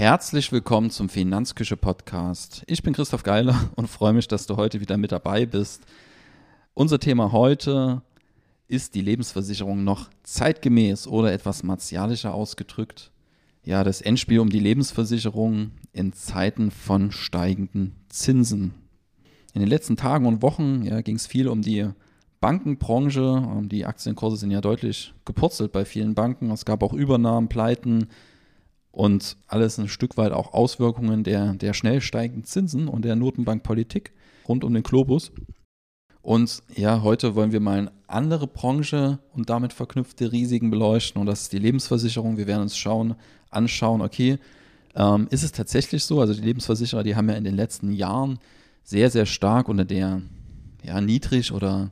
Herzlich willkommen zum Finanzküche Podcast. Ich bin Christoph Geiler und freue mich, dass du heute wieder mit dabei bist. Unser Thema heute ist die Lebensversicherung noch zeitgemäß oder etwas martialischer ausgedrückt? Ja, das Endspiel um die Lebensversicherung in Zeiten von steigenden Zinsen. In den letzten Tagen und Wochen ja, ging es viel um die Bankenbranche. Die Aktienkurse sind ja deutlich gepurzelt bei vielen Banken. Es gab auch Übernahmen, Pleiten und alles ein Stück weit auch Auswirkungen der, der schnell steigenden Zinsen und der Notenbankpolitik rund um den Globus. Und ja, heute wollen wir mal eine andere Branche und damit verknüpfte Risiken beleuchten und das ist die Lebensversicherung. Wir werden uns schauen, anschauen, okay, ähm, ist es tatsächlich so? Also die Lebensversicherer, die haben ja in den letzten Jahren sehr, sehr stark unter der ja, Niedrig- oder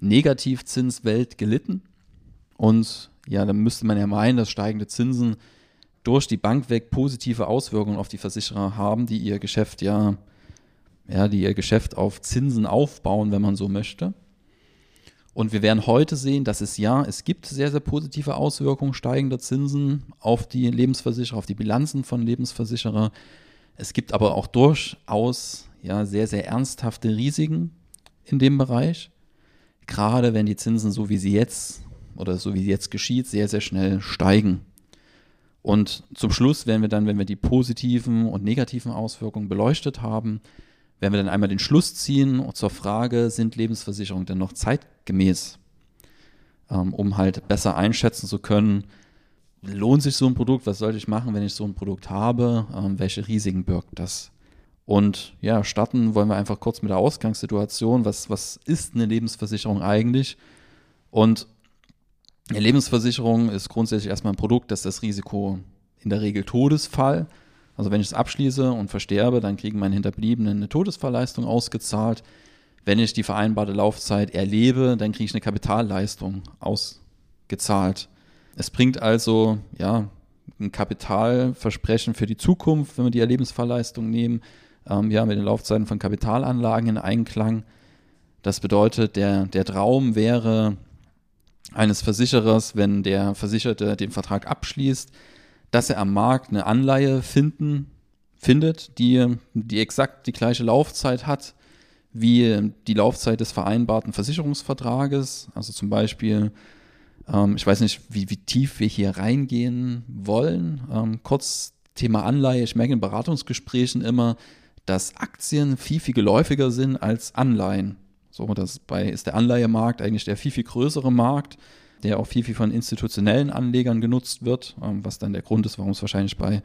Negativzinswelt gelitten. Und ja, dann müsste man ja meinen, dass steigende Zinsen durch die Bank weg positive Auswirkungen auf die Versicherer haben, die ihr Geschäft ja, ja, die ihr Geschäft auf Zinsen aufbauen, wenn man so möchte. Und wir werden heute sehen, dass es ja, es gibt sehr, sehr positive Auswirkungen steigender Zinsen auf die Lebensversicherer, auf die Bilanzen von Lebensversicherer. Es gibt aber auch durchaus ja, sehr, sehr ernsthafte Risiken in dem Bereich. Gerade wenn die Zinsen, so wie sie jetzt oder so wie jetzt geschieht, sehr, sehr schnell steigen. Und zum Schluss werden wir dann, wenn wir die positiven und negativen Auswirkungen beleuchtet haben, werden wir dann einmal den Schluss ziehen zur Frage, sind Lebensversicherungen denn noch zeitgemäß, ähm, um halt besser einschätzen zu können, lohnt sich so ein Produkt, was sollte ich machen, wenn ich so ein Produkt habe, ähm, welche Risiken birgt das? Und ja, starten wollen wir einfach kurz mit der Ausgangssituation. Was, was ist eine Lebensversicherung eigentlich? Und eine Lebensversicherung ist grundsätzlich erstmal ein Produkt, das das Risiko in der Regel Todesfall. Also wenn ich es abschließe und versterbe, dann kriegen meine Hinterbliebenen eine Todesfallleistung ausgezahlt. Wenn ich die vereinbarte Laufzeit erlebe, dann kriege ich eine Kapitalleistung ausgezahlt. Es bringt also ja ein Kapitalversprechen für die Zukunft, wenn wir die Erlebensfallleistung nehmen, ähm, ja, mit den Laufzeiten von Kapitalanlagen in Einklang. Das bedeutet, der, der Traum wäre eines Versicherers, wenn der Versicherte den Vertrag abschließt, dass er am Markt eine Anleihe finden, findet, die, die exakt die gleiche Laufzeit hat wie die Laufzeit des vereinbarten Versicherungsvertrages. Also zum Beispiel, ähm, ich weiß nicht, wie, wie tief wir hier reingehen wollen. Ähm, kurz Thema Anleihe. Ich merke in Beratungsgesprächen immer, dass Aktien viel, viel geläufiger sind als Anleihen. So, das bei, ist der Anleihemarkt eigentlich der viel, viel größere Markt, der auch viel, viel von institutionellen Anlegern genutzt wird, ähm, was dann der Grund ist, warum es wahrscheinlich bei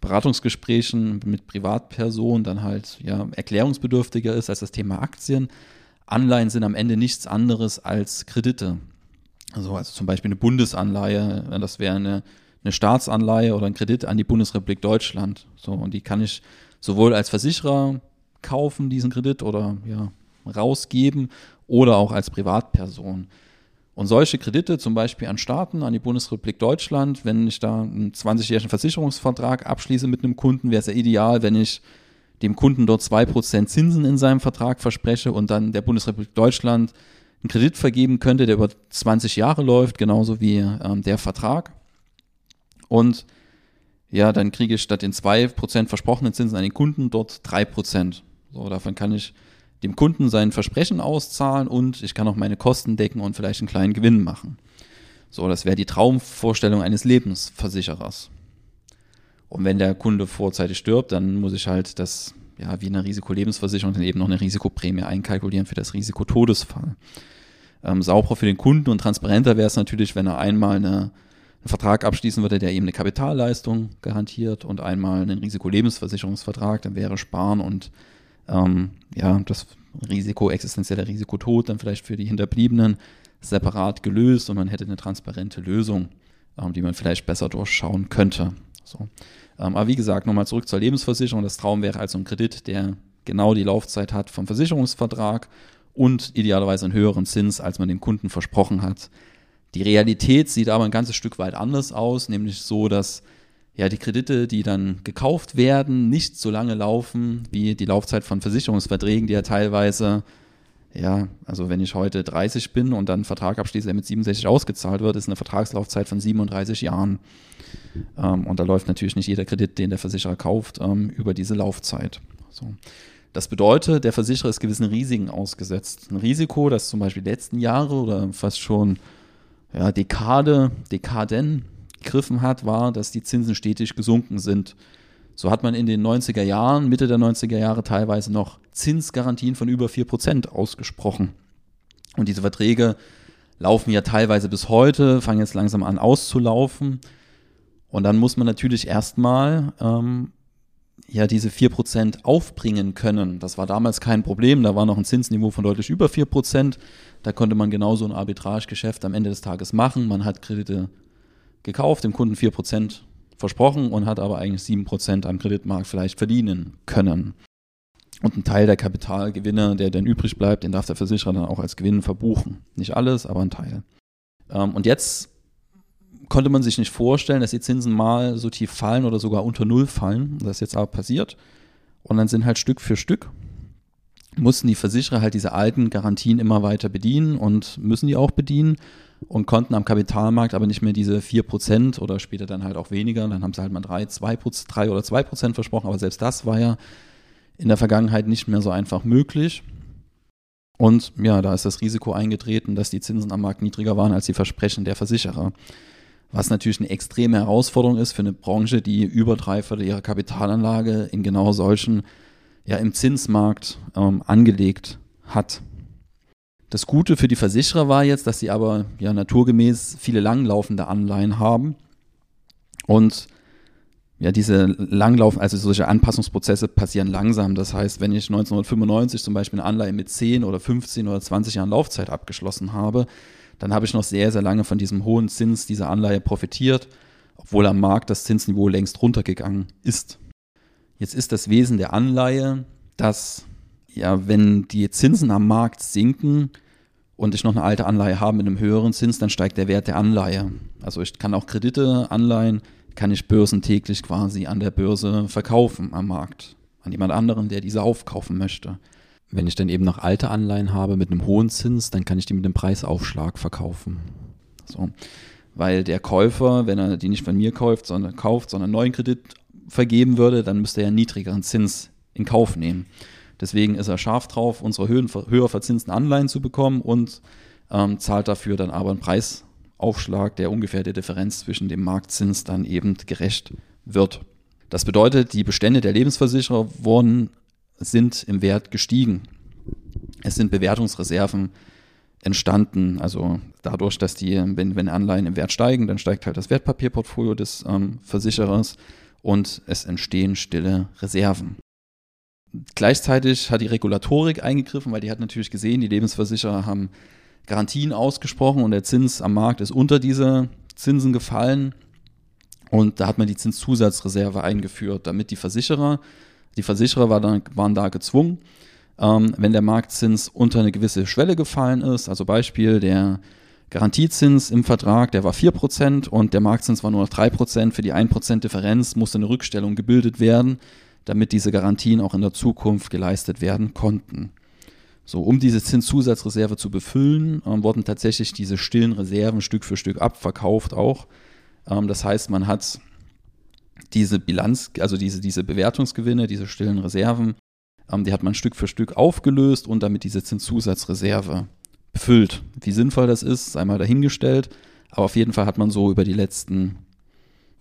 Beratungsgesprächen mit Privatpersonen dann halt ja, erklärungsbedürftiger ist als das Thema Aktien. Anleihen sind am Ende nichts anderes als Kredite. Also, also zum Beispiel eine Bundesanleihe, das wäre eine, eine Staatsanleihe oder ein Kredit an die Bundesrepublik Deutschland. So, und die kann ich sowohl als Versicherer kaufen, diesen Kredit oder ja, rausgeben oder auch als Privatperson. Und solche Kredite, zum Beispiel an Staaten, an die Bundesrepublik Deutschland, wenn ich da einen 20-jährigen Versicherungsvertrag abschließe mit einem Kunden, wäre es ja ideal, wenn ich dem Kunden dort 2% Zinsen in seinem Vertrag verspreche und dann der Bundesrepublik Deutschland einen Kredit vergeben könnte, der über 20 Jahre läuft, genauso wie ähm, der Vertrag. Und ja, dann kriege ich statt den 2% versprochenen Zinsen an den Kunden dort 3%. So, davon kann ich dem Kunden sein Versprechen auszahlen und ich kann auch meine Kosten decken und vielleicht einen kleinen Gewinn machen. So, das wäre die Traumvorstellung eines Lebensversicherers. Und wenn der Kunde vorzeitig stirbt, dann muss ich halt das, ja, wie eine Risikolebensversicherung, dann eben noch eine Risikoprämie einkalkulieren für das Risiko Todesfall. Ähm, sauberer für den Kunden und transparenter wäre es natürlich, wenn er einmal eine einen Vertrag abschließen würde, der eben eine Kapitalleistung garantiert und einmal einen Risikolebensversicherungsvertrag, dann wäre Sparen und ähm, ja, das Risiko, existenzielle Risiko Tod dann vielleicht für die Hinterbliebenen separat gelöst und man hätte eine transparente Lösung, ähm, die man vielleicht besser durchschauen könnte. So. Ähm, aber wie gesagt, nochmal zurück zur Lebensversicherung. Das Traum wäre also ein Kredit, der genau die Laufzeit hat vom Versicherungsvertrag und idealerweise einen höheren Zins, als man dem Kunden versprochen hat. Die Realität sieht aber ein ganzes Stück weit anders aus, nämlich so, dass ja die Kredite, die dann gekauft werden, nicht so lange laufen wie die Laufzeit von Versicherungsverträgen, die ja teilweise ja, also wenn ich heute 30 bin und dann einen Vertrag abschließe, der mit 67 ausgezahlt wird, ist eine Vertragslaufzeit von 37 Jahren. Ähm, und da läuft natürlich nicht jeder Kredit, den der Versicherer kauft, ähm, über diese Laufzeit. So. Das bedeutet, der Versicherer ist gewissen Risiken ausgesetzt. Ein Risiko, das zum Beispiel letzten Jahre oder fast schon ja, Dekade, Dekaden gegriffen hat, war, dass die Zinsen stetig gesunken sind. So hat man in den 90er Jahren, Mitte der 90er Jahre teilweise noch Zinsgarantien von über 4% ausgesprochen. Und diese Verträge laufen ja teilweise bis heute, fangen jetzt langsam an auszulaufen. Und dann muss man natürlich erstmal ähm, ja diese 4% aufbringen können. Das war damals kein Problem, da war noch ein Zinsniveau von deutlich über 4%. Da konnte man genauso ein Arbitragegeschäft am Ende des Tages machen. Man hat Kredite gekauft, dem Kunden 4% versprochen und hat aber eigentlich 7% am Kreditmarkt vielleicht verdienen können. Und ein Teil der Kapitalgewinne, der dann übrig bleibt, den darf der Versicherer dann auch als Gewinn verbuchen. Nicht alles, aber ein Teil. Ähm, und jetzt konnte man sich nicht vorstellen, dass die Zinsen mal so tief fallen oder sogar unter Null fallen. Das ist jetzt aber passiert. Und dann sind halt Stück für Stück mussten die Versicherer halt diese alten Garantien immer weiter bedienen und müssen die auch bedienen und konnten am Kapitalmarkt aber nicht mehr diese 4% oder später dann halt auch weniger. Dann haben sie halt mal 3, 2, 3 oder 2% versprochen, aber selbst das war ja in der Vergangenheit nicht mehr so einfach möglich. Und ja, da ist das Risiko eingetreten, dass die Zinsen am Markt niedriger waren als die Versprechen der Versicherer. Was natürlich eine extreme Herausforderung ist für eine Branche, die über drei Viertel ihrer Kapitalanlage in genau solchen, ja, im Zinsmarkt ähm, angelegt hat. Das Gute für die Versicherer war jetzt, dass sie aber ja naturgemäß viele langlaufende Anleihen haben und ja, diese Langlauf, also solche Anpassungsprozesse passieren langsam. Das heißt, wenn ich 1995 zum Beispiel eine Anleihe mit 10 oder 15 oder 20 Jahren Laufzeit abgeschlossen habe, dann habe ich noch sehr, sehr lange von diesem hohen Zins dieser Anleihe profitiert, obwohl am Markt das Zinsniveau längst runtergegangen ist. Jetzt ist das Wesen der Anleihe, dass ja, wenn die Zinsen am Markt sinken, und ich noch eine alte Anleihe habe mit einem höheren Zins, dann steigt der Wert der Anleihe. Also ich kann auch Kredite, Anleihen, kann ich börsentäglich quasi an der Börse verkaufen am Markt. An jemand anderen, der diese aufkaufen möchte. Wenn ich dann eben noch alte Anleihen habe mit einem hohen Zins, dann kann ich die mit einem Preisaufschlag verkaufen. So. Weil der Käufer, wenn er die nicht von mir kauft, sondern kauft, sondern einen neuen Kredit vergeben würde, dann müsste er einen niedrigeren Zins in Kauf nehmen. Deswegen ist er scharf drauf, unsere höhen, höher verzinsten Anleihen zu bekommen und ähm, zahlt dafür dann aber einen Preisaufschlag, der ungefähr der Differenz zwischen dem Marktzins dann eben gerecht wird. Das bedeutet, die Bestände der Lebensversicherer wurden, sind im Wert gestiegen. Es sind Bewertungsreserven entstanden. Also dadurch, dass die, wenn, wenn Anleihen im Wert steigen, dann steigt halt das Wertpapierportfolio des ähm, Versicherers und es entstehen stille Reserven. Gleichzeitig hat die Regulatorik eingegriffen, weil die hat natürlich gesehen, die Lebensversicherer haben Garantien ausgesprochen und der Zins am Markt ist unter diese Zinsen gefallen. Und da hat man die Zinszusatzreserve eingeführt, damit die Versicherer, die Versicherer war dann, waren da gezwungen, ähm, wenn der Marktzins unter eine gewisse Schwelle gefallen ist, also Beispiel der Garantiezins im Vertrag, der war 4% und der Marktzins war nur noch 3%, für die 1% Differenz musste eine Rückstellung gebildet werden damit diese Garantien auch in der Zukunft geleistet werden konnten. So, um diese Zinszusatzreserve zu befüllen, ähm, wurden tatsächlich diese stillen Reserven Stück für Stück abverkauft auch. Ähm, das heißt, man hat diese Bilanz, also diese, diese Bewertungsgewinne, diese stillen Reserven, ähm, die hat man Stück für Stück aufgelöst und damit diese Zinszusatzreserve befüllt. Wie sinnvoll das ist, sei mal dahingestellt. Aber auf jeden Fall hat man so über die letzten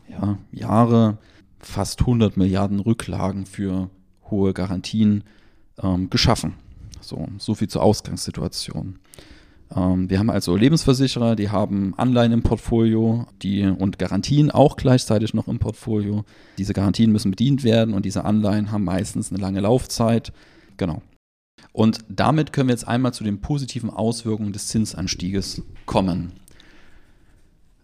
ja, Jahre fast 100 Milliarden Rücklagen für hohe Garantien ähm, geschaffen. So, so viel zur Ausgangssituation. Ähm, wir haben also Lebensversicherer, die haben Anleihen im Portfolio die, und Garantien auch gleichzeitig noch im Portfolio. Diese Garantien müssen bedient werden und diese Anleihen haben meistens eine lange Laufzeit. Genau. Und damit können wir jetzt einmal zu den positiven Auswirkungen des Zinsanstieges kommen.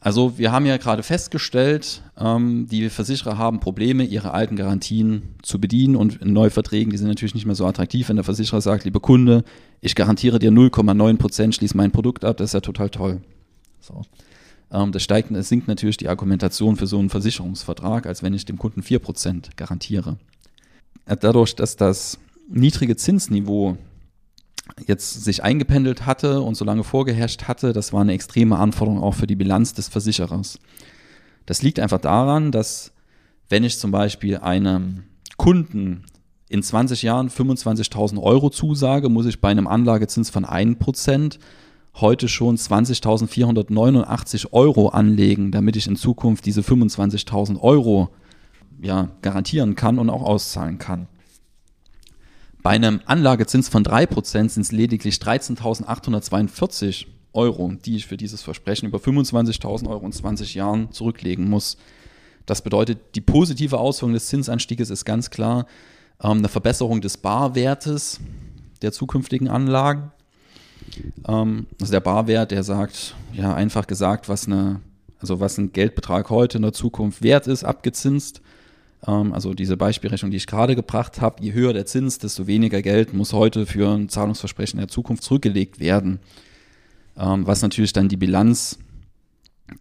Also wir haben ja gerade festgestellt, ähm, die Versicherer haben Probleme, ihre alten Garantien zu bedienen und in Neuverträgen, die sind natürlich nicht mehr so attraktiv, wenn der Versicherer sagt, lieber Kunde, ich garantiere dir 0,9 Prozent, schließ mein Produkt ab, das ist ja total toll. So. Ähm, das steigt, es sinkt natürlich die Argumentation für so einen Versicherungsvertrag, als wenn ich dem Kunden 4 Prozent garantiere. Dadurch, dass das niedrige Zinsniveau jetzt sich eingependelt hatte und so lange vorgeherrscht hatte, das war eine extreme Anforderung auch für die Bilanz des Versicherers. Das liegt einfach daran, dass wenn ich zum Beispiel einem Kunden in 20 Jahren 25.000 Euro zusage, muss ich bei einem Anlagezins von 1% heute schon 20.489 Euro anlegen, damit ich in Zukunft diese 25.000 Euro ja, garantieren kann und auch auszahlen kann. Bei einem Anlagezins von 3% sind es lediglich 13.842 Euro, die ich für dieses Versprechen über 25.000 Euro in 20 Jahren zurücklegen muss. Das bedeutet, die positive Auswirkung des Zinsanstieges ist ganz klar ähm, eine Verbesserung des Barwertes der zukünftigen Anlagen. Ähm, also der Barwert, der sagt, ja, einfach gesagt, was eine, also was ein Geldbetrag heute in der Zukunft wert ist, abgezinst. Ähm, also diese Beispielrechnung, die ich gerade gebracht habe, je höher der Zins, desto weniger Geld muss heute für ein Zahlungsversprechen der Zukunft zurückgelegt werden. Ähm, was natürlich dann die Bilanz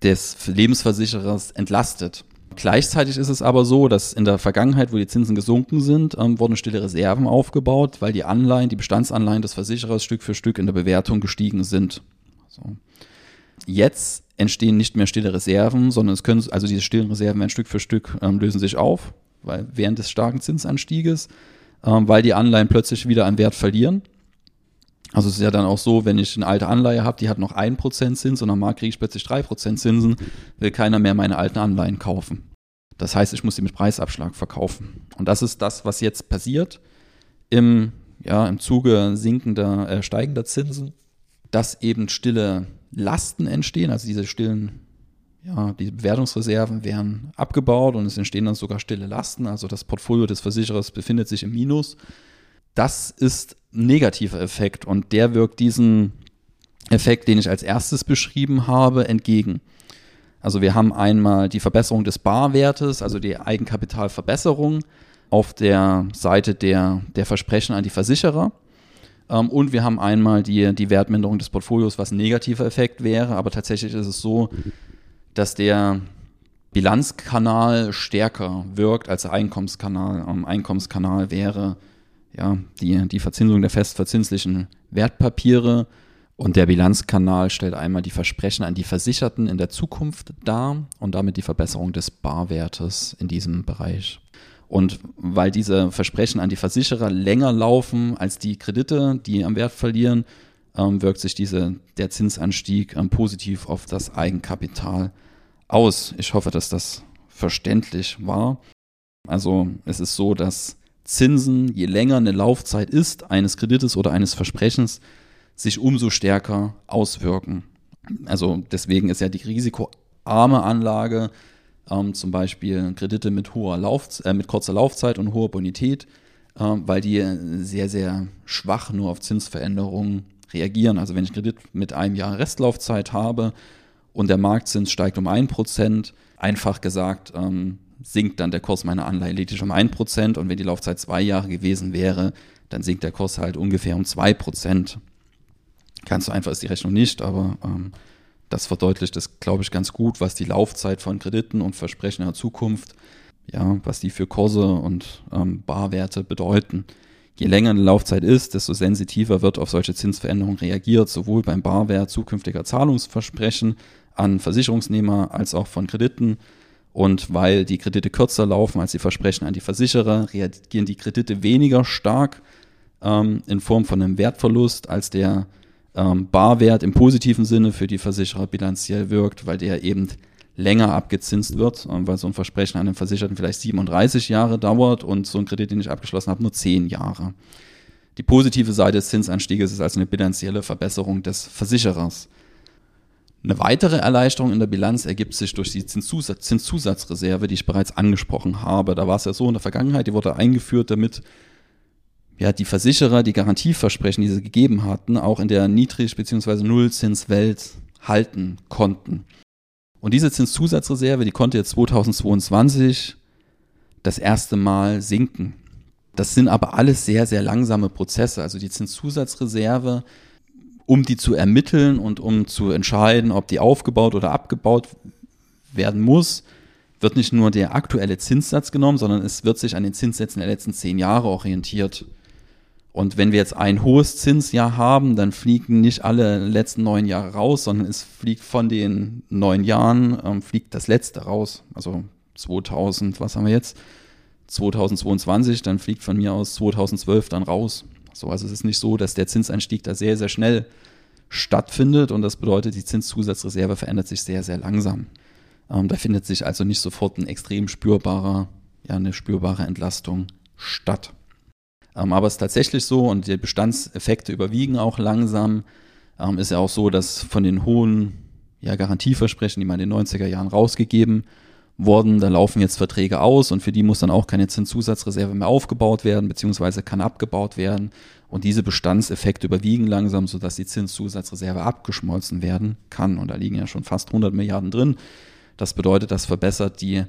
des Lebensversicherers entlastet. Gleichzeitig ist es aber so, dass in der Vergangenheit, wo die Zinsen gesunken sind, ähm, wurden stille Reserven aufgebaut, weil die Anleihen, die Bestandsanleihen des Versicherers Stück für Stück in der Bewertung gestiegen sind. So. Jetzt entstehen nicht mehr stille Reserven, sondern es können, also diese stillen Reserven werden Stück für Stück ähm, lösen sich auf, weil während des starken Zinsanstieges, ähm, weil die Anleihen plötzlich wieder an Wert verlieren. Also es ist ja dann auch so, wenn ich eine alte Anleihe habe, die hat noch 1% Zins und am Markt kriege ich plötzlich 3% Zinsen, will keiner mehr meine alten Anleihen kaufen. Das heißt, ich muss sie mit Preisabschlag verkaufen. Und das ist das, was jetzt passiert im, ja, im Zuge sinkender, äh, steigender Zinsen, dass eben stille Lasten entstehen, also diese stillen, ja, die Bewertungsreserven werden abgebaut und es entstehen dann sogar stille Lasten, also das Portfolio des Versicherers befindet sich im Minus. Das ist ein negativer Effekt und der wirkt diesen Effekt, den ich als erstes beschrieben habe, entgegen. Also wir haben einmal die Verbesserung des Barwertes, also die Eigenkapitalverbesserung auf der Seite der, der Versprechen an die Versicherer. Ähm, und wir haben einmal die, die Wertminderung des Portfolios, was ein negativer Effekt wäre. Aber tatsächlich ist es so, dass der Bilanzkanal stärker wirkt als der Einkommenskanal. Am Einkommenskanal wäre ja, die, die Verzinsung der festverzinslichen Wertpapiere. Und der Bilanzkanal stellt einmal die Versprechen an die Versicherten in der Zukunft dar und damit die Verbesserung des Barwertes in diesem Bereich. Und weil diese Versprechen an die Versicherer länger laufen als die Kredite, die am Wert verlieren, ähm, wirkt sich diese, der Zinsanstieg ähm, positiv auf das Eigenkapital aus. Ich hoffe, dass das verständlich war. Also es ist so, dass Zinsen, je länger eine Laufzeit ist, eines Kredites oder eines Versprechens, sich umso stärker auswirken. Also deswegen ist ja die risikoarme Anlage ähm, zum Beispiel Kredite mit hoher Lauf, äh, mit kurzer Laufzeit und hoher Bonität, äh, weil die sehr, sehr schwach nur auf Zinsveränderungen reagieren. Also wenn ich Kredit mit einem Jahr Restlaufzeit habe und der Marktzins steigt um ein Prozent, einfach gesagt, ähm, sinkt dann der Kurs meiner Anleihe lediglich um ein Prozent und wenn die Laufzeit zwei Jahre gewesen wäre, dann sinkt der Kurs halt ungefähr um zwei Prozent. Ganz so einfach ist die Rechnung nicht, aber ähm, das verdeutlicht es, glaube ich, ganz gut, was die Laufzeit von Krediten und Versprechen in der Zukunft, ja, was die für Kurse und ähm, Barwerte bedeuten. Je länger eine Laufzeit ist, desto sensitiver wird auf solche Zinsveränderungen reagiert, sowohl beim Barwert zukünftiger Zahlungsversprechen an Versicherungsnehmer als auch von Krediten. Und weil die Kredite kürzer laufen als die Versprechen an die Versicherer, reagieren die Kredite weniger stark ähm, in Form von einem Wertverlust als der ähm, Barwert im positiven Sinne für die Versicherer bilanziell wirkt, weil der eben länger abgezinst wird, äh, weil so ein Versprechen an den Versicherten vielleicht 37 Jahre dauert und so ein Kredit, den ich abgeschlossen habe, nur 10 Jahre. Die positive Seite des Zinsanstieges ist also eine bilanzielle Verbesserung des Versicherers. Eine weitere Erleichterung in der Bilanz ergibt sich durch die Zinszusatz, Zinszusatzreserve, die ich bereits angesprochen habe. Da war es ja so in der Vergangenheit, die wurde eingeführt, damit ja, die Versicherer die Garantieversprechen, die sie gegeben hatten, auch in der Niedrig- bzw. Nullzinswelt halten konnten. Und diese Zinszusatzreserve, die konnte jetzt 2022 das erste Mal sinken. Das sind aber alles sehr, sehr langsame Prozesse. Also die Zinszusatzreserve, um die zu ermitteln und um zu entscheiden, ob die aufgebaut oder abgebaut werden muss, wird nicht nur der aktuelle Zinssatz genommen, sondern es wird sich an den Zinssätzen der letzten zehn Jahre orientiert. Und wenn wir jetzt ein hohes Zinsjahr haben, dann fliegen nicht alle letzten neun Jahre raus, sondern es fliegt von den neun Jahren, ähm, fliegt das letzte raus. Also 2000, was haben wir jetzt? 2022, dann fliegt von mir aus 2012 dann raus. So, also es ist nicht so, dass der Zinseinstieg da sehr, sehr schnell stattfindet und das bedeutet, die Zinszusatzreserve verändert sich sehr, sehr langsam. Ähm, da findet sich also nicht sofort ein extrem spürbarer, ja, eine spürbare Entlastung statt. Ähm, aber es ist tatsächlich so und die Bestandseffekte überwiegen auch langsam. Ähm, ist ja auch so, dass von den hohen ja, Garantieversprechen, die man in den 90er Jahren rausgegeben wurden, da laufen jetzt Verträge aus und für die muss dann auch keine Zinszusatzreserve mehr aufgebaut werden, beziehungsweise kann abgebaut werden. Und diese Bestandseffekte überwiegen langsam, sodass die Zinszusatzreserve abgeschmolzen werden kann. Und da liegen ja schon fast 100 Milliarden drin. Das bedeutet, das verbessert die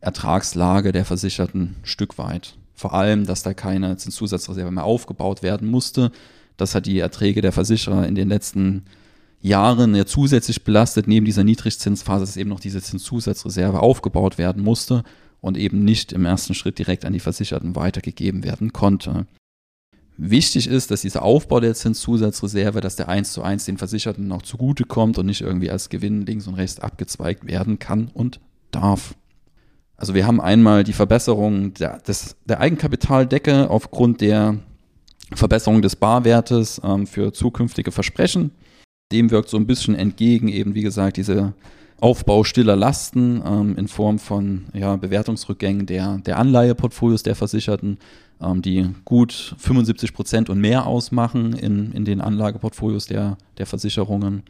Ertragslage der Versicherten ein Stück weit. Vor allem, dass da keine Zinszusatzreserve mehr aufgebaut werden musste. Das hat die Erträge der Versicherer in den letzten Jahren ja zusätzlich belastet. Neben dieser Niedrigzinsphase, dass eben noch diese Zinszusatzreserve aufgebaut werden musste und eben nicht im ersten Schritt direkt an die Versicherten weitergegeben werden konnte. Wichtig ist, dass dieser Aufbau der Zinszusatzreserve, dass der eins zu eins den Versicherten noch zugutekommt und nicht irgendwie als Gewinn links und rechts abgezweigt werden kann und darf. Also wir haben einmal die Verbesserung der, des, der Eigenkapitaldecke aufgrund der Verbesserung des Barwertes ähm, für zukünftige Versprechen. Dem wirkt so ein bisschen entgegen eben, wie gesagt, diese Aufbau stiller Lasten ähm, in Form von ja, Bewertungsrückgängen der, der Anleiheportfolios der Versicherten, ähm, die gut 75 Prozent und mehr ausmachen in, in den Anlageportfolios der, der Versicherungen.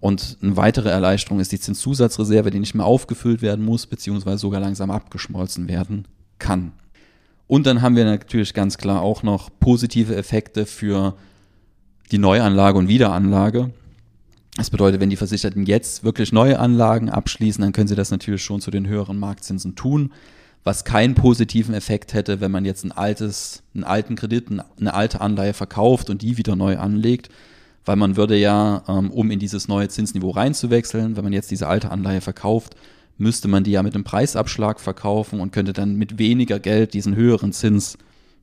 Und eine weitere Erleichterung ist die Zinszusatzreserve, die nicht mehr aufgefüllt werden muss, beziehungsweise sogar langsam abgeschmolzen werden kann. Und dann haben wir natürlich ganz klar auch noch positive Effekte für die Neuanlage und Wiederanlage. Das bedeutet, wenn die Versicherten jetzt wirklich neue Anlagen abschließen, dann können sie das natürlich schon zu den höheren Marktzinsen tun, was keinen positiven Effekt hätte, wenn man jetzt ein altes, einen alten Kredit, eine alte Anleihe verkauft und die wieder neu anlegt weil man würde ja, ähm, um in dieses neue Zinsniveau reinzuwechseln, wenn man jetzt diese alte Anleihe verkauft, müsste man die ja mit einem Preisabschlag verkaufen und könnte dann mit weniger Geld diesen höheren Zins,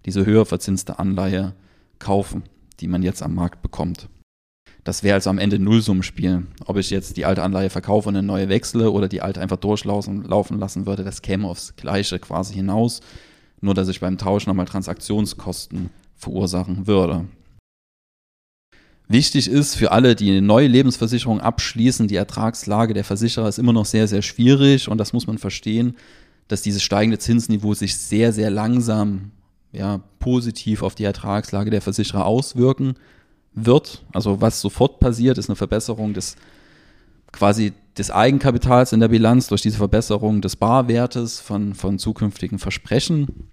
diese höher verzinste Anleihe kaufen, die man jetzt am Markt bekommt. Das wäre also am Ende Nullsummenspiel. Ob ich jetzt die alte Anleihe verkaufe und eine neue wechsle oder die alte einfach durchlaufen laufen lassen würde, das käme aufs Gleiche quasi hinaus. Nur, dass ich beim Tausch nochmal Transaktionskosten verursachen würde. Wichtig ist für alle, die eine neue Lebensversicherung abschließen, die Ertragslage der Versicherer ist immer noch sehr, sehr schwierig und das muss man verstehen, dass dieses steigende Zinsniveau sich sehr, sehr langsam ja, positiv auf die Ertragslage der Versicherer auswirken wird. Also was sofort passiert, ist eine Verbesserung des quasi des Eigenkapitals in der Bilanz durch diese Verbesserung des Barwertes von, von zukünftigen Versprechen.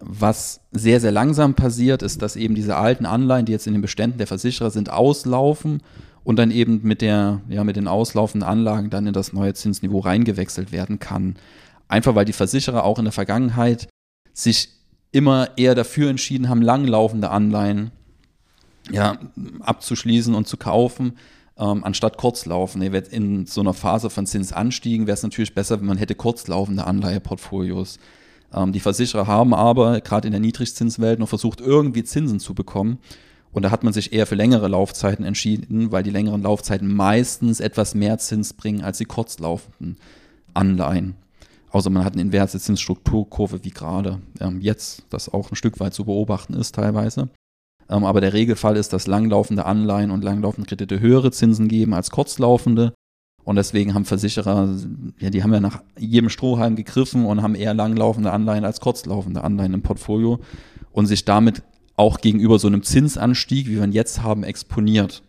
Was sehr, sehr langsam passiert, ist, dass eben diese alten Anleihen, die jetzt in den Beständen der Versicherer sind, auslaufen und dann eben mit, der, ja, mit den auslaufenden Anlagen dann in das neue Zinsniveau reingewechselt werden kann. Einfach weil die Versicherer auch in der Vergangenheit sich immer eher dafür entschieden haben, langlaufende Anleihen ja, abzuschließen und zu kaufen, ähm, anstatt kurzlaufende. In so einer Phase von Zinsanstiegen wäre es natürlich besser, wenn man hätte kurzlaufende Anleiheportfolios ähm, die Versicherer haben aber gerade in der Niedrigzinswelt noch versucht, irgendwie Zinsen zu bekommen. Und da hat man sich eher für längere Laufzeiten entschieden, weil die längeren Laufzeiten meistens etwas mehr Zins bringen als die kurzlaufenden Anleihen. Außer man hat eine inverse Zinsstrukturkurve wie gerade ähm, jetzt, das auch ein Stück weit zu beobachten ist teilweise. Ähm, aber der Regelfall ist, dass langlaufende Anleihen und langlaufende Kredite höhere Zinsen geben als kurzlaufende. Und deswegen haben Versicherer, ja, die haben ja nach jedem Strohhalm gegriffen und haben eher langlaufende Anleihen als kurzlaufende Anleihen im Portfolio und sich damit auch gegenüber so einem Zinsanstieg, wie wir ihn jetzt haben, exponiert.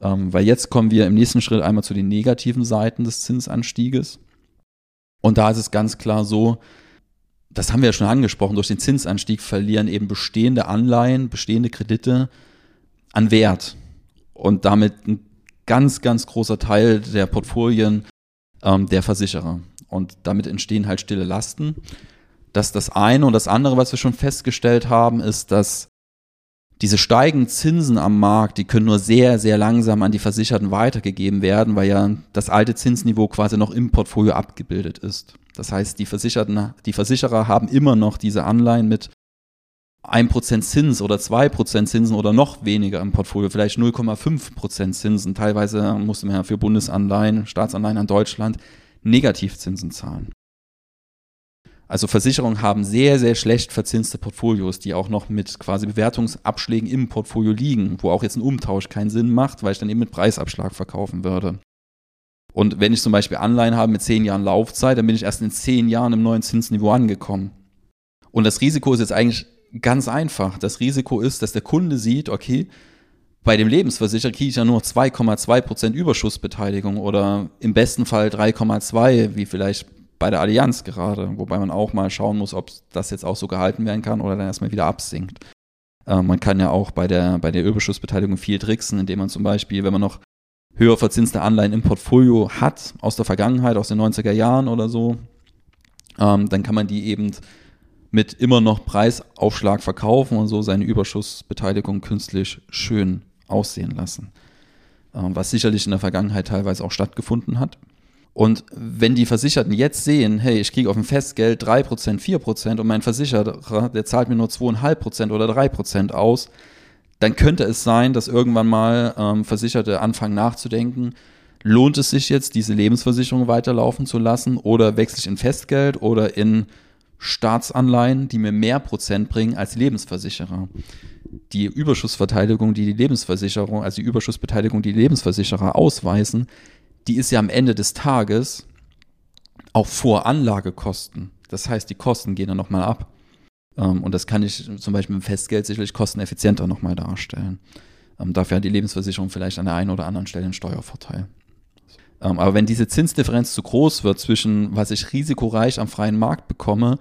Ähm, weil jetzt kommen wir im nächsten Schritt einmal zu den negativen Seiten des Zinsanstieges. Und da ist es ganz klar so, das haben wir ja schon angesprochen, durch den Zinsanstieg verlieren eben bestehende Anleihen, bestehende Kredite an Wert und damit ein ganz, ganz großer Teil der Portfolien ähm, der Versicherer. Und damit entstehen halt stille Lasten. Das ist das eine. Und das andere, was wir schon festgestellt haben, ist, dass diese steigenden Zinsen am Markt, die können nur sehr, sehr langsam an die Versicherten weitergegeben werden, weil ja das alte Zinsniveau quasi noch im Portfolio abgebildet ist. Das heißt, die Versicherten, die Versicherer haben immer noch diese Anleihen mit 1% Zins oder 2% Zinsen oder noch weniger im Portfolio, vielleicht 0,5% Zinsen. Teilweise musste man ja für Bundesanleihen, Staatsanleihen an Deutschland Negativzinsen zahlen. Also Versicherungen haben sehr, sehr schlecht verzinste Portfolios, die auch noch mit quasi Bewertungsabschlägen im Portfolio liegen, wo auch jetzt ein Umtausch keinen Sinn macht, weil ich dann eben mit Preisabschlag verkaufen würde. Und wenn ich zum Beispiel Anleihen habe mit zehn Jahren Laufzeit, dann bin ich erst in zehn Jahren im neuen Zinsniveau angekommen. Und das Risiko ist jetzt eigentlich ganz einfach. Das Risiko ist, dass der Kunde sieht, okay, bei dem Lebensversicherer kriege ich ja nur 2,2% Überschussbeteiligung oder im besten Fall 3,2%, wie vielleicht bei der Allianz gerade, wobei man auch mal schauen muss, ob das jetzt auch so gehalten werden kann oder dann erstmal wieder absinkt. Äh, man kann ja auch bei der, bei der Überschussbeteiligung viel tricksen, indem man zum Beispiel, wenn man noch höher verzinste Anleihen im Portfolio hat, aus der Vergangenheit, aus den 90er Jahren oder so, ähm, dann kann man die eben mit immer noch Preisaufschlag verkaufen und so seine Überschussbeteiligung künstlich schön aussehen lassen. Ähm, was sicherlich in der Vergangenheit teilweise auch stattgefunden hat. Und wenn die Versicherten jetzt sehen, hey, ich kriege auf dem Festgeld 3%, 4% und mein Versicherer, der zahlt mir nur 2,5% oder 3% aus, dann könnte es sein, dass irgendwann mal ähm, Versicherte anfangen nachzudenken, lohnt es sich jetzt, diese Lebensversicherung weiterlaufen zu lassen oder wechsle ich in Festgeld oder in Staatsanleihen, die mir mehr Prozent bringen als Lebensversicherer. Die Überschussverteidigung, die die Lebensversicherung, also die Überschussbeteiligung, die die Lebensversicherer ausweisen, die ist ja am Ende des Tages auch vor Anlagekosten. Das heißt, die Kosten gehen dann nochmal ab. Ähm, und das kann ich zum Beispiel mit Festgeld sicherlich kosteneffizienter nochmal darstellen. Ähm, dafür hat die Lebensversicherung vielleicht an der einen oder anderen Stelle einen Steuervorteil. Ähm, aber wenn diese Zinsdifferenz zu groß wird zwischen, was ich risikoreich am freien Markt bekomme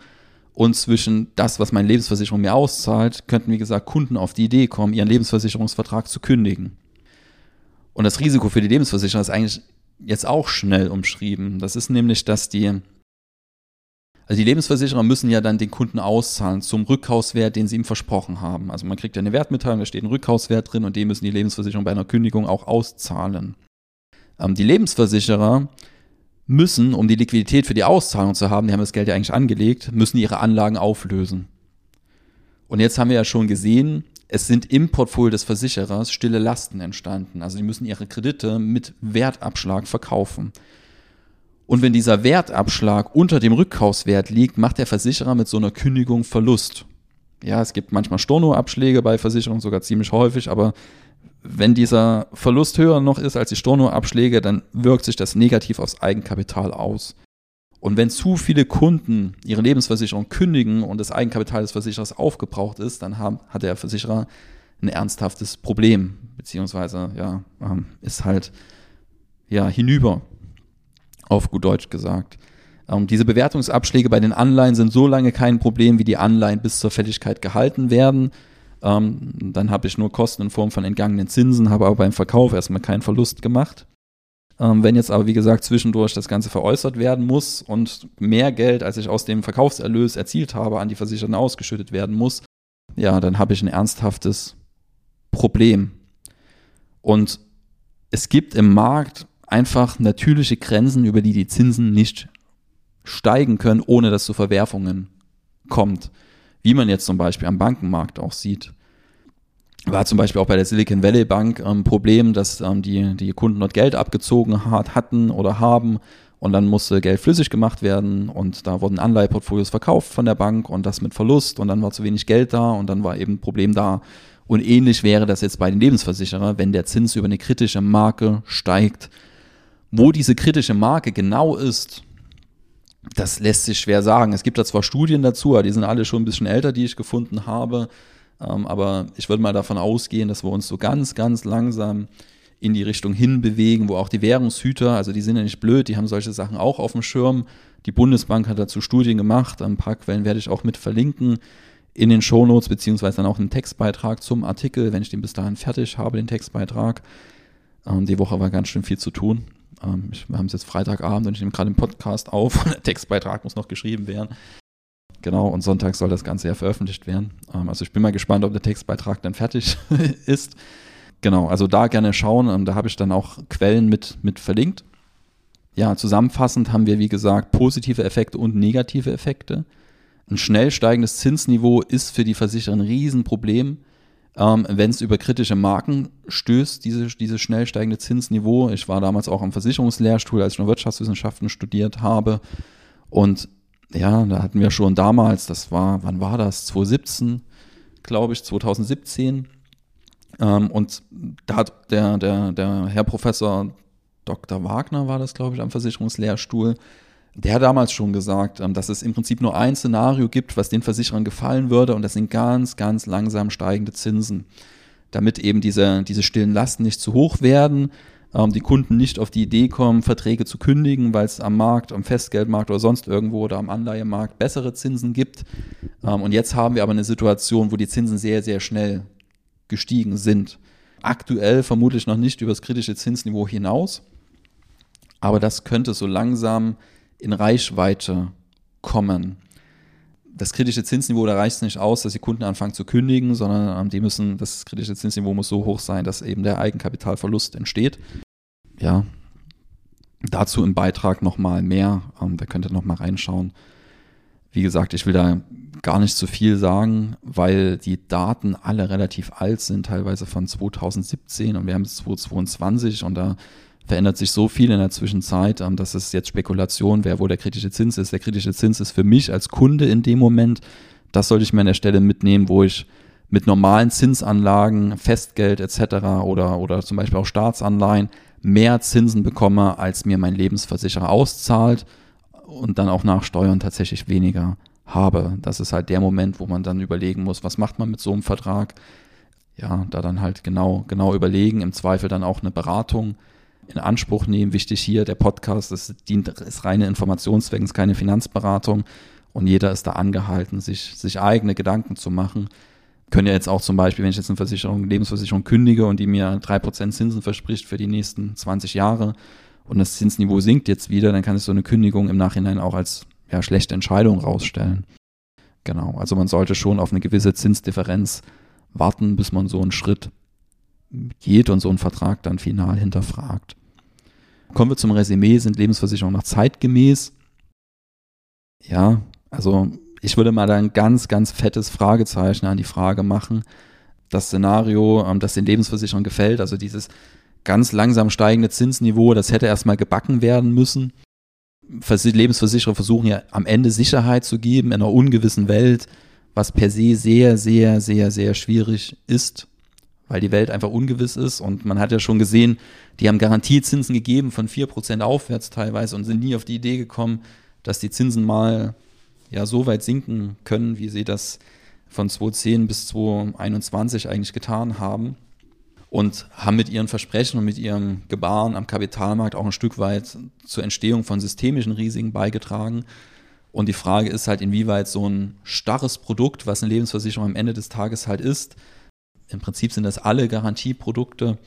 und zwischen das, was meine Lebensversicherung mir auszahlt, könnten, wie gesagt, Kunden auf die Idee kommen, ihren Lebensversicherungsvertrag zu kündigen. Und das Risiko für die Lebensversicherung ist eigentlich jetzt auch schnell umschrieben. Das ist nämlich, dass die, also die Lebensversicherer müssen ja dann den Kunden auszahlen zum Rückkaufswert, den sie ihm versprochen haben. Also man kriegt ja eine Wertmitteilung, da steht ein Rückkaufswert drin und den müssen die Lebensversicherungen bei einer Kündigung auch auszahlen. Ähm, die Lebensversicherer müssen, um die Liquidität für die Auszahlung zu haben, die haben das Geld ja eigentlich angelegt, müssen ihre Anlagen auflösen. Und jetzt haben wir ja schon gesehen, es sind im Portfolio des Versicherers stille Lasten entstanden. Also die müssen ihre Kredite mit Wertabschlag verkaufen. Und wenn dieser Wertabschlag unter dem Rückkaufswert liegt, macht der Versicherer mit so einer Kündigung Verlust. Ja, es gibt manchmal Stornoabschläge bei Versicherungen, sogar ziemlich häufig, aber wenn dieser Verlust höher noch ist als die Stornoabschläge, dann wirkt sich das negativ aufs Eigenkapital aus. Und wenn zu viele Kunden ihre Lebensversicherung kündigen und das Eigenkapital des Versicherers aufgebraucht ist, dann haben, hat der Versicherer ein ernsthaftes Problem, beziehungsweise ja, ähm, ist halt ja hinüber, auf gut Deutsch gesagt. Ähm, diese Bewertungsabschläge bei den Anleihen sind so lange kein Problem, wie die Anleihen bis zur Fälligkeit gehalten werden. Ähm, dann habe ich nur Kosten in Form von entgangenen Zinsen, habe aber beim Verkauf erstmal keinen Verlust gemacht. Ähm, wenn jetzt aber, wie gesagt, zwischendurch das Ganze veräußert werden muss und mehr Geld, als ich aus dem Verkaufserlös erzielt habe, an die Versicherten ausgeschüttet werden muss, ja, dann habe ich ein ernsthaftes Problem. Und es gibt im Markt einfach natürliche Grenzen, über die die Zinsen nicht steigen können, ohne dass zu Verwerfungen kommt wie man jetzt zum Beispiel am Bankenmarkt auch sieht. War zum Beispiel auch bei der Silicon Valley Bank ein ähm, Problem, dass ähm, die, die Kunden dort Geld abgezogen hat, hatten oder haben und dann musste Geld flüssig gemacht werden und da wurden Anleiheportfolios verkauft von der Bank und das mit Verlust und dann war zu wenig Geld da und dann war eben ein Problem da. Und ähnlich wäre das jetzt bei den Lebensversicherern, wenn der Zins über eine kritische Marke steigt. Wo diese kritische Marke genau ist, das lässt sich schwer sagen. Es gibt da zwar Studien dazu, die sind alle schon ein bisschen älter, die ich gefunden habe. Ähm, aber ich würde mal davon ausgehen, dass wir uns so ganz, ganz langsam in die Richtung hinbewegen, wo auch die Währungshüter, also die sind ja nicht blöd, die haben solche Sachen auch auf dem Schirm. Die Bundesbank hat dazu Studien gemacht, ein paar Quellen werde ich auch mit verlinken in den Shownotes, beziehungsweise dann auch einen Textbeitrag zum Artikel, wenn ich den bis dahin fertig habe, den Textbeitrag. Die Woche war ganz schön viel zu tun. Ähm, ich, wir haben es jetzt Freitagabend und ich nehme gerade den Podcast auf und der Textbeitrag muss noch geschrieben werden. Genau, und Sonntag soll das Ganze ja veröffentlicht werden. Ähm, also ich bin mal gespannt, ob der Textbeitrag dann fertig ist. Genau, also da gerne schauen. Ähm, da habe ich dann auch Quellen mit, mit verlinkt. Ja, zusammenfassend haben wir, wie gesagt, positive Effekte und negative Effekte. Ein schnell steigendes Zinsniveau ist für die Versicherer ein Riesenproblem, ähm, wenn es über kritische Marken stößt, diese, dieses schnell steigende Zinsniveau. Ich war damals auch am Versicherungslehrstuhl, als ich noch Wirtschaftswissenschaften studiert habe. Und ja, da hatten wir schon damals, das war, wann war das? 2017, glaube ich, 2017. Ähm, und da hat der, der, der Herr Professor Dr. Wagner war das, glaube ich, am Versicherungslehrstuhl, der hat damals schon gesagt, ähm, dass es im Prinzip nur ein Szenario gibt, was den Versicherern gefallen würde, und das sind ganz, ganz langsam steigende Zinsen. Damit eben diese, diese stillen Lasten nicht zu hoch werden, ähm, die Kunden nicht auf die Idee kommen, Verträge zu kündigen, weil es am Markt, am Festgeldmarkt oder sonst irgendwo oder am Anleihemarkt bessere Zinsen gibt. Ähm, und jetzt haben wir aber eine Situation, wo die Zinsen sehr, sehr schnell gestiegen sind. Aktuell vermutlich noch nicht über das kritische Zinsniveau hinaus, aber das könnte so langsam in Reichweite kommen. Das kritische Zinsniveau, da reicht es nicht aus, dass die Kunden anfangen zu kündigen, sondern ähm, die müssen, das kritische Zinsniveau muss so hoch sein, dass eben der Eigenkapitalverlust entsteht. Ja, dazu im Beitrag nochmal mehr. Ähm, da könnt ihr nochmal reinschauen. Wie gesagt, ich will da gar nicht zu viel sagen, weil die Daten alle relativ alt sind, teilweise von 2017 und wir haben es 2022 und da verändert sich so viel in der Zwischenzeit, ähm, dass es jetzt Spekulation wäre, wo der kritische Zins ist. Der kritische Zins ist für mich als Kunde in dem Moment, das sollte ich mir an der Stelle mitnehmen, wo ich mit normalen Zinsanlagen, Festgeld etc. oder, oder zum Beispiel auch Staatsanleihen mehr Zinsen bekomme, als mir mein Lebensversicherer auszahlt und dann auch nach Steuern tatsächlich weniger habe. Das ist halt der Moment, wo man dann überlegen muss, was macht man mit so einem Vertrag? Ja, da dann halt genau, genau überlegen, im Zweifel dann auch eine Beratung in Anspruch nehmen. Wichtig hier, der Podcast, das dient, ist reine Informationszweck, ist keine Finanzberatung und jeder ist da angehalten, sich, sich eigene Gedanken zu machen. Können ja jetzt auch zum Beispiel, wenn ich jetzt eine Versicherung, Lebensversicherung kündige und die mir drei Prozent Zinsen verspricht für die nächsten 20 Jahre und das Zinsniveau sinkt jetzt wieder, dann kann sich so eine Kündigung im Nachhinein auch als ja, schlechte Entscheidung rausstellen. Genau, also man sollte schon auf eine gewisse Zinsdifferenz warten, bis man so einen Schritt geht und so einen Vertrag dann final hinterfragt. Kommen wir zum Resümee, sind Lebensversicherungen noch zeitgemäß? Ja, also ich würde mal da ein ganz, ganz fettes Fragezeichen an die Frage machen. Das Szenario, ähm, das den Lebensversicherungen gefällt, also dieses ganz langsam steigende Zinsniveau, das hätte erstmal gebacken werden müssen. Lebensversicherer versuchen ja am Ende Sicherheit zu geben in einer ungewissen Welt, was per se sehr, sehr, sehr, sehr schwierig ist weil die Welt einfach ungewiss ist. Und man hat ja schon gesehen, die haben Garantiezinsen gegeben von 4% aufwärts teilweise und sind nie auf die Idee gekommen, dass die Zinsen mal ja so weit sinken können, wie sie das von 2010 bis 2021 eigentlich getan haben. Und haben mit ihren Versprechen und mit ihrem Gebaren am Kapitalmarkt auch ein Stück weit zur Entstehung von systemischen Risiken beigetragen. Und die Frage ist halt, inwieweit so ein starres Produkt, was eine Lebensversicherung am Ende des Tages halt ist, im Prinzip sind das alle Garantieprodukte,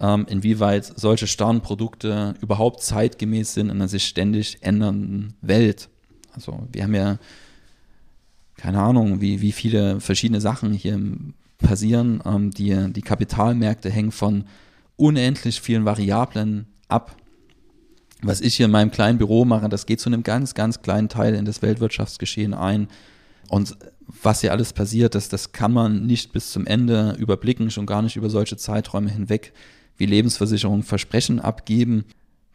ähm, inwieweit solche starren Produkte überhaupt zeitgemäß sind in einer sich ständig ändernden Welt. Also wir haben ja keine Ahnung, wie, wie viele verschiedene Sachen hier passieren. Ähm, die, die Kapitalmärkte hängen von unendlich vielen Variablen ab. Was ich hier in meinem kleinen Büro mache, das geht zu einem ganz, ganz kleinen Teil in das Weltwirtschaftsgeschehen ein. Und was hier alles passiert, das, das kann man nicht bis zum Ende überblicken, schon gar nicht über solche Zeiträume hinweg, wie Lebensversicherungen Versprechen abgeben.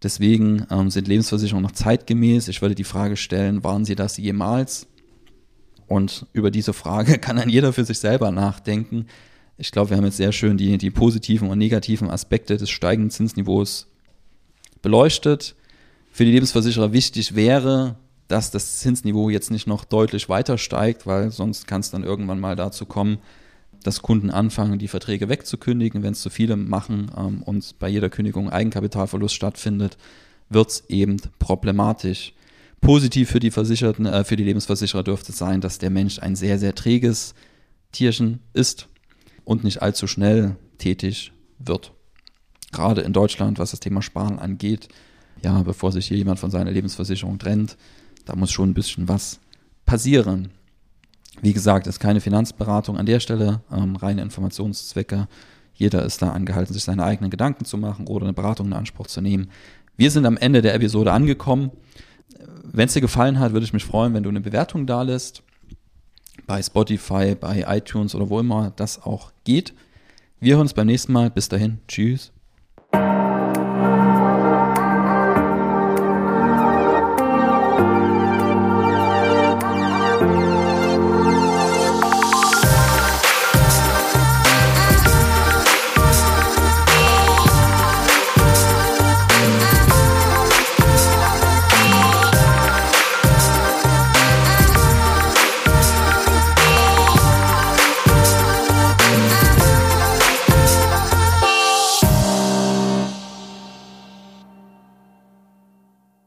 Deswegen ähm, sind Lebensversicherungen noch zeitgemäß. Ich würde die Frage stellen, waren sie das jemals? Und über diese Frage kann dann jeder für sich selber nachdenken. Ich glaube, wir haben jetzt sehr schön die, die positiven und negativen Aspekte des steigenden Zinsniveaus beleuchtet. Für die Lebensversicherer wichtig wäre, dass das Zinsniveau jetzt nicht noch deutlich weiter steigt, weil sonst kann es dann irgendwann mal dazu kommen, dass Kunden anfangen, die Verträge wegzukündigen. Wenn es zu viele machen ähm, und bei jeder Kündigung Eigenkapitalverlust stattfindet, wird es eben problematisch. Positiv für die Versicherten, äh, für die Lebensversicherer dürfte es sein, dass der Mensch ein sehr, sehr träges Tierchen ist und nicht allzu schnell tätig wird. Gerade in Deutschland, was das Thema Sparen angeht, ja, bevor sich hier jemand von seiner Lebensversicherung trennt, da muss schon ein bisschen was passieren. Wie gesagt, ist keine Finanzberatung an der Stelle, ähm, reine Informationszwecke. Jeder ist da angehalten, sich seine eigenen Gedanken zu machen oder eine Beratung in Anspruch zu nehmen. Wir sind am Ende der Episode angekommen. Wenn es dir gefallen hat, würde ich mich freuen, wenn du eine Bewertung da lässt. bei Spotify, bei iTunes oder wo immer das auch geht. Wir hören uns beim nächsten Mal. Bis dahin. Tschüss.